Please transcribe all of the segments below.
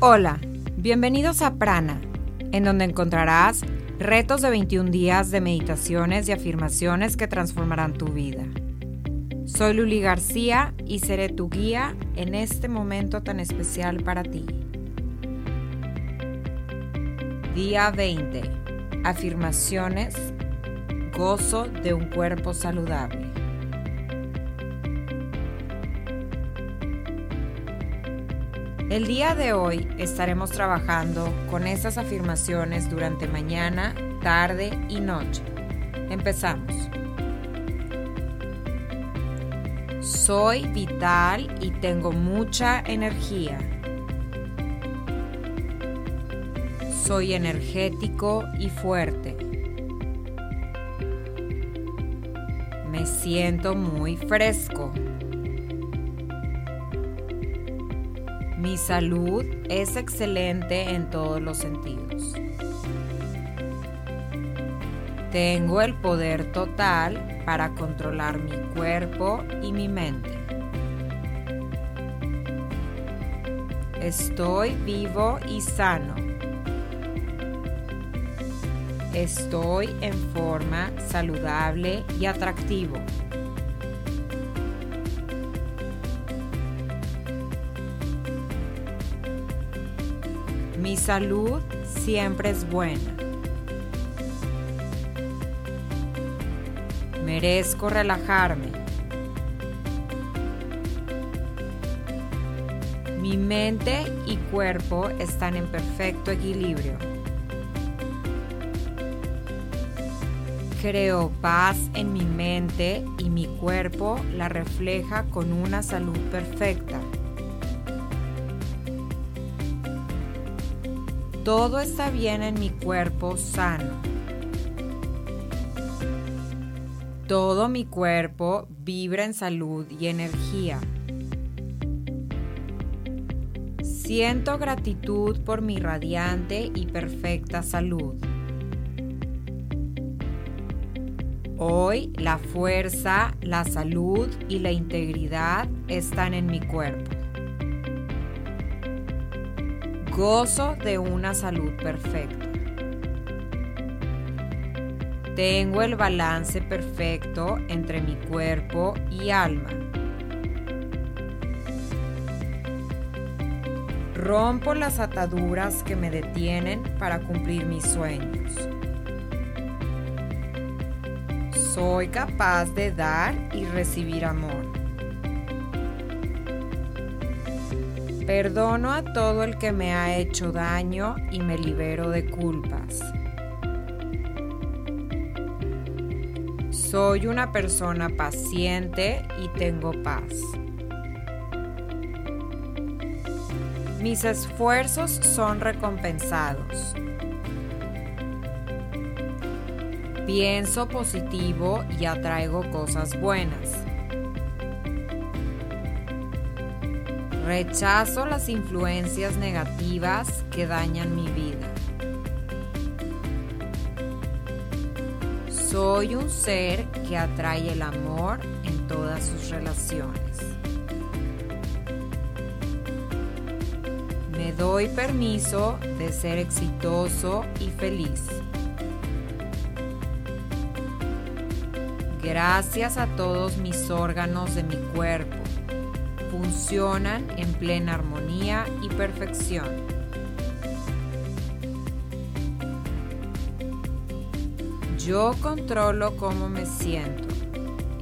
Hola, bienvenidos a Prana, en donde encontrarás retos de 21 días de meditaciones y afirmaciones que transformarán tu vida. Soy Luli García y seré tu guía en este momento tan especial para ti. Día 20. Afirmaciones. Gozo de un cuerpo saludable. El día de hoy estaremos trabajando con estas afirmaciones durante mañana, tarde y noche. Empezamos. Soy vital y tengo mucha energía. Soy energético y fuerte. Me siento muy fresco. Mi salud es excelente en todos los sentidos. Tengo el poder total para controlar mi cuerpo y mi mente. Estoy vivo y sano. Estoy en forma saludable y atractivo. Salud siempre es buena. Merezco relajarme. Mi mente y cuerpo están en perfecto equilibrio. Creo paz en mi mente y mi cuerpo la refleja con una salud perfecta. Todo está bien en mi cuerpo sano. Todo mi cuerpo vibra en salud y energía. Siento gratitud por mi radiante y perfecta salud. Hoy la fuerza, la salud y la integridad están en mi cuerpo. Gozo de una salud perfecta. Tengo el balance perfecto entre mi cuerpo y alma. Rompo las ataduras que me detienen para cumplir mis sueños. Soy capaz de dar y recibir amor. Perdono a todo el que me ha hecho daño y me libero de culpas. Soy una persona paciente y tengo paz. Mis esfuerzos son recompensados. Pienso positivo y atraigo cosas buenas. Rechazo las influencias negativas que dañan mi vida. Soy un ser que atrae el amor en todas sus relaciones. Me doy permiso de ser exitoso y feliz. Gracias a todos mis órganos de mi cuerpo funcionan en plena armonía y perfección. Yo controlo cómo me siento.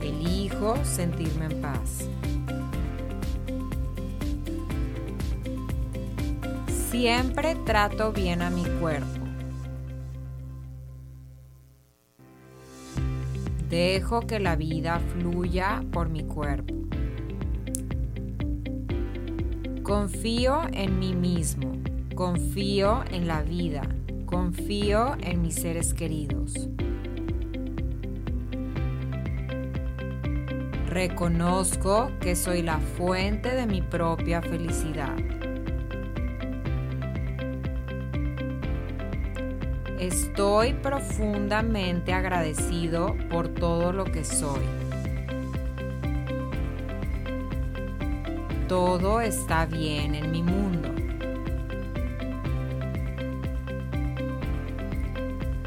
Elijo sentirme en paz. Siempre trato bien a mi cuerpo. Dejo que la vida fluya por mi cuerpo. Confío en mí mismo, confío en la vida, confío en mis seres queridos. Reconozco que soy la fuente de mi propia felicidad. Estoy profundamente agradecido por todo lo que soy. Todo está bien en mi mundo.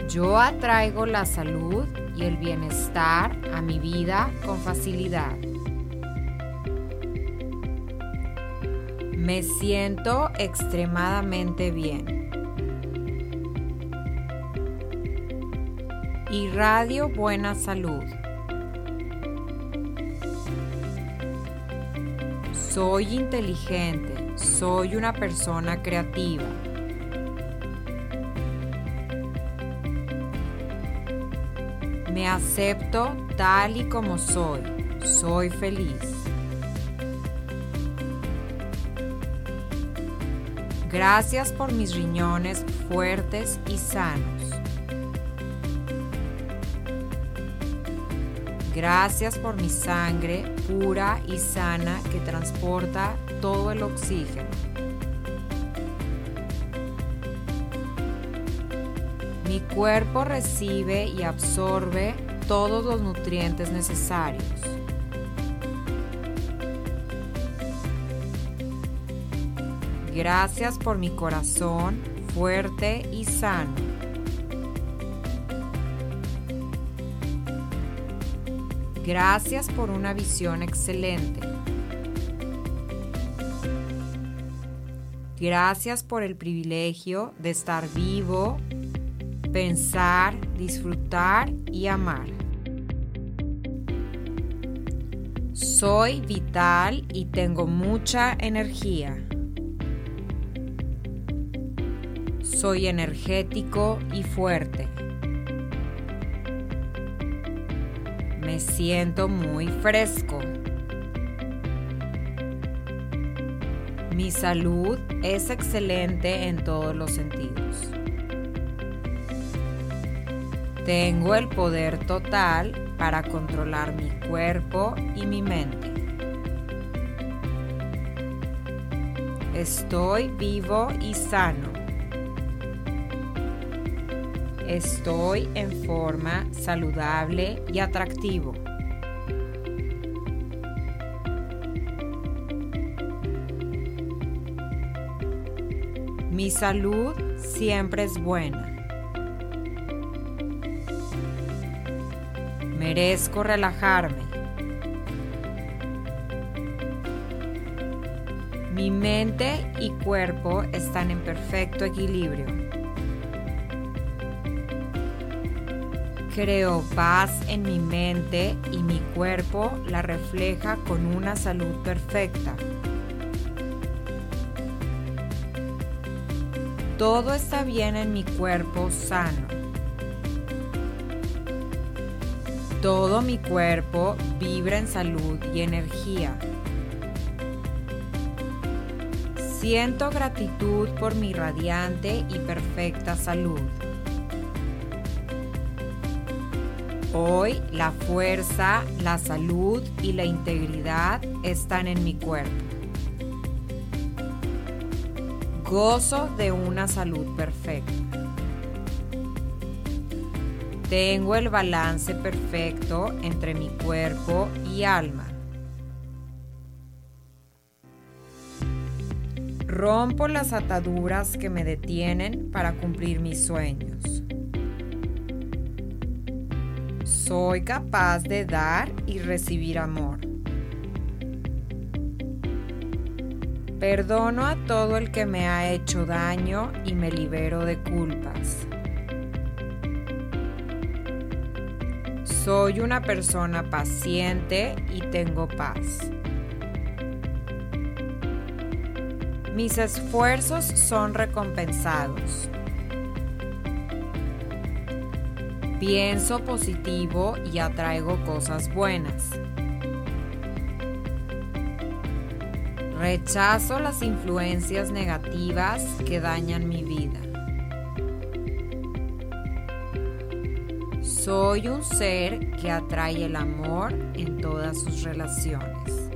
Yo atraigo la salud y el bienestar a mi vida con facilidad. Me siento extremadamente bien. Irradio buena salud. Soy inteligente, soy una persona creativa. Me acepto tal y como soy, soy feliz. Gracias por mis riñones fuertes y sanos. Gracias por mi sangre pura y sana que transporta todo el oxígeno. Mi cuerpo recibe y absorbe todos los nutrientes necesarios. Gracias por mi corazón fuerte y sano. Gracias por una visión excelente. Gracias por el privilegio de estar vivo, pensar, disfrutar y amar. Soy vital y tengo mucha energía. Soy energético y fuerte. Me siento muy fresco. Mi salud es excelente en todos los sentidos. Tengo el poder total para controlar mi cuerpo y mi mente. Estoy vivo y sano. Estoy en forma saludable y atractivo. Mi salud siempre es buena. Merezco relajarme. Mi mente y cuerpo están en perfecto equilibrio. Creo paz en mi mente y mi cuerpo la refleja con una salud perfecta. Todo está bien en mi cuerpo sano. Todo mi cuerpo vibra en salud y energía. Siento gratitud por mi radiante y perfecta salud. Hoy la fuerza, la salud y la integridad están en mi cuerpo. Gozo de una salud perfecta. Tengo el balance perfecto entre mi cuerpo y alma. Rompo las ataduras que me detienen para cumplir mis sueños. Soy capaz de dar y recibir amor. Perdono a todo el que me ha hecho daño y me libero de culpas. Soy una persona paciente y tengo paz. Mis esfuerzos son recompensados. Pienso positivo y atraigo cosas buenas. Rechazo las influencias negativas que dañan mi vida. Soy un ser que atrae el amor en todas sus relaciones.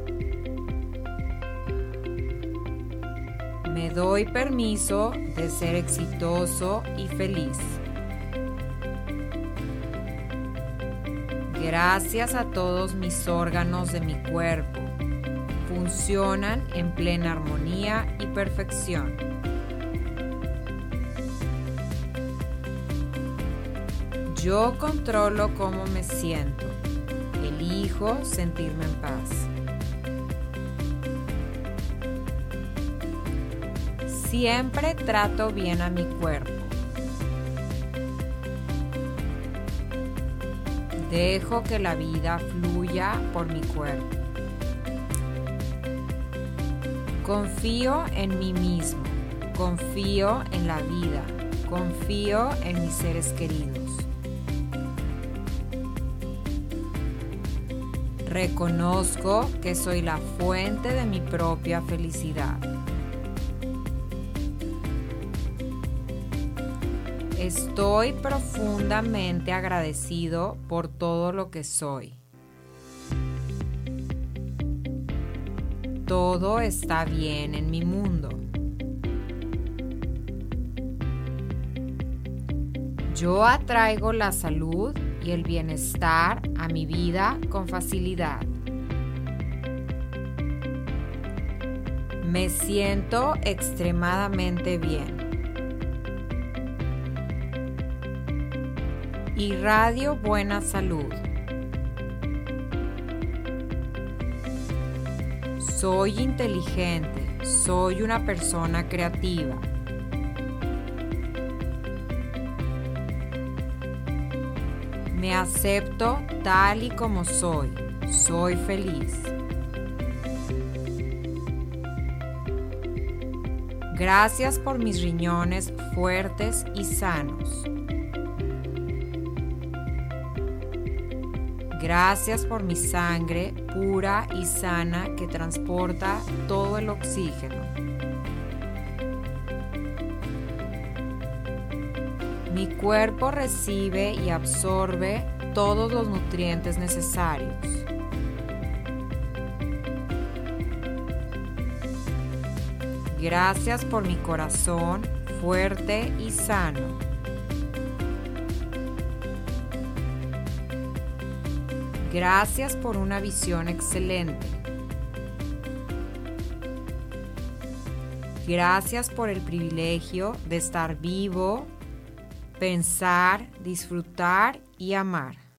Me doy permiso de ser exitoso y feliz. Gracias a todos mis órganos de mi cuerpo. Funcionan en plena armonía y perfección. Yo controlo cómo me siento. Elijo sentirme en paz. Siempre trato bien a mi cuerpo. Dejo que la vida fluya por mi cuerpo. Confío en mí mismo. Confío en la vida. Confío en mis seres queridos. Reconozco que soy la fuente de mi propia felicidad. Estoy profundamente agradecido por todo lo que soy. Todo está bien en mi mundo. Yo atraigo la salud y el bienestar a mi vida con facilidad. Me siento extremadamente bien. Irradio Buena Salud. Soy inteligente, soy una persona creativa. Me acepto tal y como soy, soy feliz. Gracias por mis riñones fuertes y sanos. Gracias por mi sangre pura y sana que transporta todo el oxígeno. Mi cuerpo recibe y absorbe todos los nutrientes necesarios. Gracias por mi corazón fuerte y sano. Gracias por una visión excelente. Gracias por el privilegio de estar vivo, pensar, disfrutar y amar.